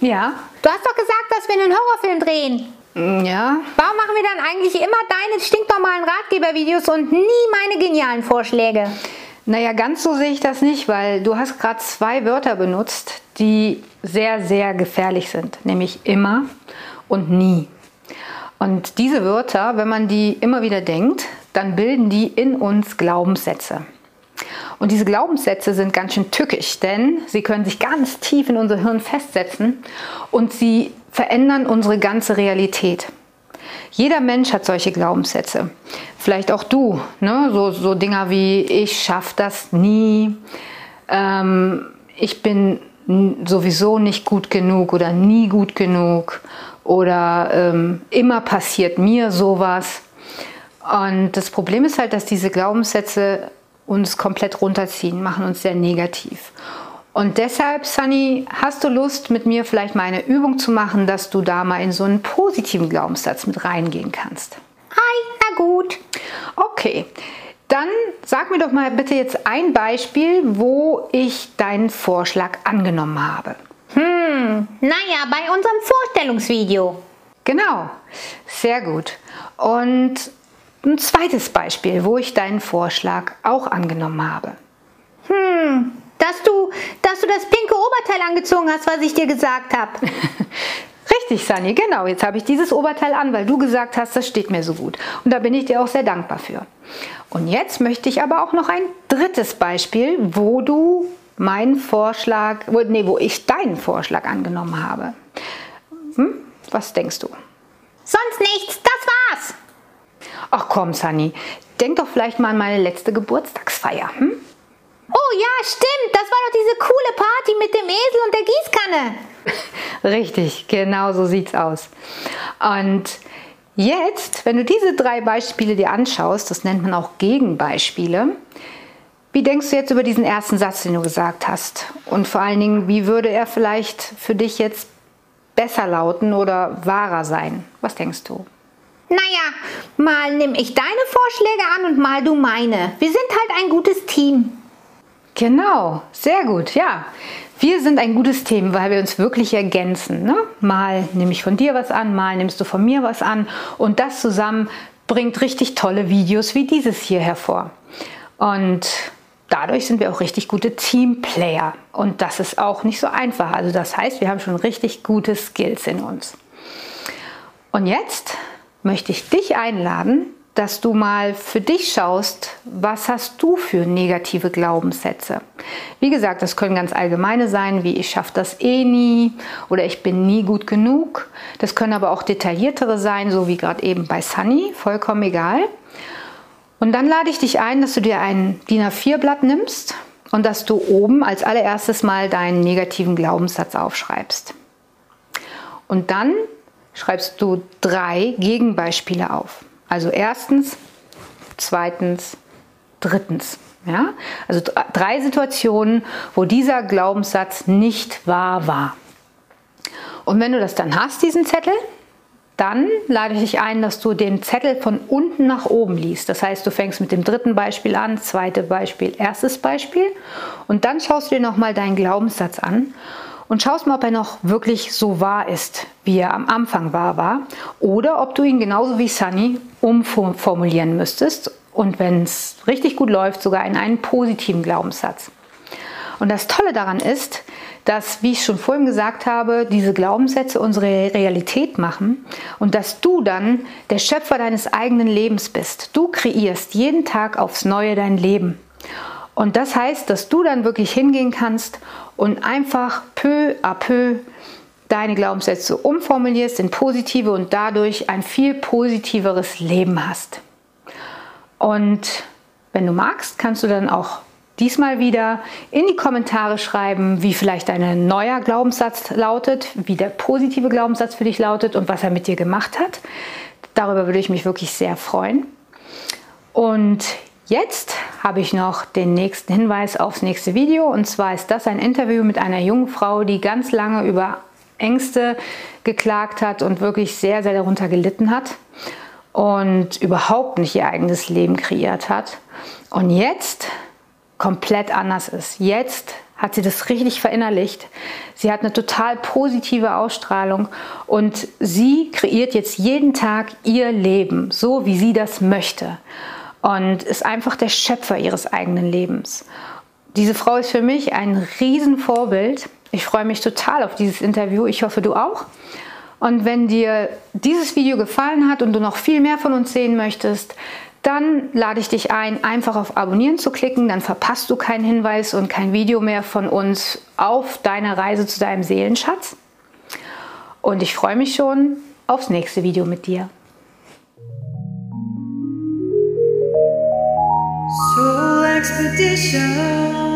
Ja. du hast doch gesagt, dass wir einen Horrorfilm drehen. Mm, Ja. Warum machen wir dann eigentlich immer deine stinknormalen Ratgebervideos und nie meine genialen Vorschläge? Naja, ganz so sehe ich das nicht, weil du hast gerade zwei Wörter benutzt, die sehr, sehr gefährlich sind, nämlich immer und nie. Und diese Wörter, wenn man die immer wieder denkt, dann bilden die in uns Glaubenssätze. Und diese Glaubenssätze sind ganz schön tückisch, denn sie können sich ganz tief in unser Hirn festsetzen und sie verändern unsere ganze Realität. Jeder Mensch hat solche Glaubenssätze. Vielleicht auch du. Ne? So, so Dinger wie ich schaffe das nie, ähm, ich bin sowieso nicht gut genug oder nie gut genug oder ähm, immer passiert mir sowas. Und das Problem ist halt, dass diese Glaubenssätze uns komplett runterziehen, machen uns sehr negativ. Und deshalb, Sunny, hast du Lust, mit mir vielleicht mal eine Übung zu machen, dass du da mal in so einen positiven Glaubenssatz mit reingehen kannst? Hi, na gut. Okay, dann sag mir doch mal bitte jetzt ein Beispiel, wo ich deinen Vorschlag angenommen habe. Hm, naja, bei unserem Vorstellungsvideo. Genau, sehr gut. Und ein zweites Beispiel, wo ich deinen Vorschlag auch angenommen habe. Hm, dass du, dass du das pinke Oberteil angezogen hast, was ich dir gesagt habe. Richtig, Sunny, genau. Jetzt habe ich dieses Oberteil an, weil du gesagt hast, das steht mir so gut. Und da bin ich dir auch sehr dankbar für. Und jetzt möchte ich aber auch noch ein drittes Beispiel, wo du meinen Vorschlag, wo, nee, wo ich deinen Vorschlag angenommen habe. Hm? Was denkst du? Sonst nichts, das war's. Ach komm, Sunny, denk doch vielleicht mal an meine letzte Geburtstagsfeier. Hm? Oh ja, stimmt, das war doch diese coole Party mit dem Esel und der Gießkanne. Richtig, genau so sieht's aus. Und jetzt, wenn du diese drei Beispiele dir anschaust, das nennt man auch Gegenbeispiele, wie denkst du jetzt über diesen ersten Satz, den du gesagt hast? Und vor allen Dingen, wie würde er vielleicht für dich jetzt besser lauten oder wahrer sein? Was denkst du? Naja, mal nehme ich deine Vorschläge an und mal du meine. Wir sind halt ein gutes Team. Genau, sehr gut, ja. Wir sind ein gutes Team, weil wir uns wirklich ergänzen. Ne? Mal nehme ich von dir was an, mal nimmst du von mir was an und das zusammen bringt richtig tolle Videos wie dieses hier hervor. Und dadurch sind wir auch richtig gute Teamplayer und das ist auch nicht so einfach. Also das heißt, wir haben schon richtig gute Skills in uns. Und jetzt möchte ich dich einladen, dass du mal für dich schaust, was hast du für negative Glaubenssätze. Wie gesagt, das können ganz allgemeine sein, wie ich schaffe das eh nie oder ich bin nie gut genug. Das können aber auch detailliertere sein, so wie gerade eben bei Sunny, vollkommen egal. Und dann lade ich dich ein, dass du dir ein DIN A4-Blatt nimmst und dass du oben als allererstes mal deinen negativen Glaubenssatz aufschreibst. Und dann schreibst du drei Gegenbeispiele auf. Also erstens, zweitens, drittens. Ja? Also dr- drei Situationen, wo dieser Glaubenssatz nicht wahr war. Und wenn du das dann hast, diesen Zettel, dann lade ich dich ein, dass du den Zettel von unten nach oben liest. Das heißt, du fängst mit dem dritten Beispiel an, zweite Beispiel, erstes Beispiel und dann schaust du dir nochmal deinen Glaubenssatz an und schaust mal, ob er noch wirklich so wahr ist, wie er am Anfang wahr war oder ob du ihn genauso wie Sunny umformulieren müsstest und wenn es richtig gut läuft, sogar in einen positiven Glaubenssatz. Und das Tolle daran ist, dass, wie ich schon vorhin gesagt habe, diese Glaubenssätze unsere Realität machen und dass du dann der Schöpfer deines eigenen Lebens bist. Du kreierst jeden Tag aufs Neue dein Leben. Und das heißt, dass du dann wirklich hingehen kannst und einfach peu à peu deine Glaubenssätze umformulierst in positive und dadurch ein viel positiveres Leben hast. Und wenn du magst, kannst du dann auch diesmal wieder in die Kommentare schreiben, wie vielleicht dein neuer Glaubenssatz lautet, wie der positive Glaubenssatz für dich lautet und was er mit dir gemacht hat. Darüber würde ich mich wirklich sehr freuen. Und jetzt habe ich noch den nächsten Hinweis aufs nächste Video. Und zwar ist das ein Interview mit einer jungen Frau, die ganz lange über Ängste geklagt hat und wirklich sehr, sehr darunter gelitten hat und überhaupt nicht ihr eigenes Leben kreiert hat. Und jetzt komplett anders ist. Jetzt hat sie das richtig verinnerlicht. Sie hat eine total positive Ausstrahlung und sie kreiert jetzt jeden Tag ihr Leben, so wie sie das möchte und ist einfach der Schöpfer ihres eigenen Lebens. Diese Frau ist für mich ein Riesenvorbild. Ich freue mich total auf dieses Interview. Ich hoffe, du auch. Und wenn dir dieses Video gefallen hat und du noch viel mehr von uns sehen möchtest, dann lade ich dich ein, einfach auf Abonnieren zu klicken. Dann verpasst du keinen Hinweis und kein Video mehr von uns auf deiner Reise zu deinem Seelenschatz. Und ich freue mich schon aufs nächste Video mit dir. Expedition.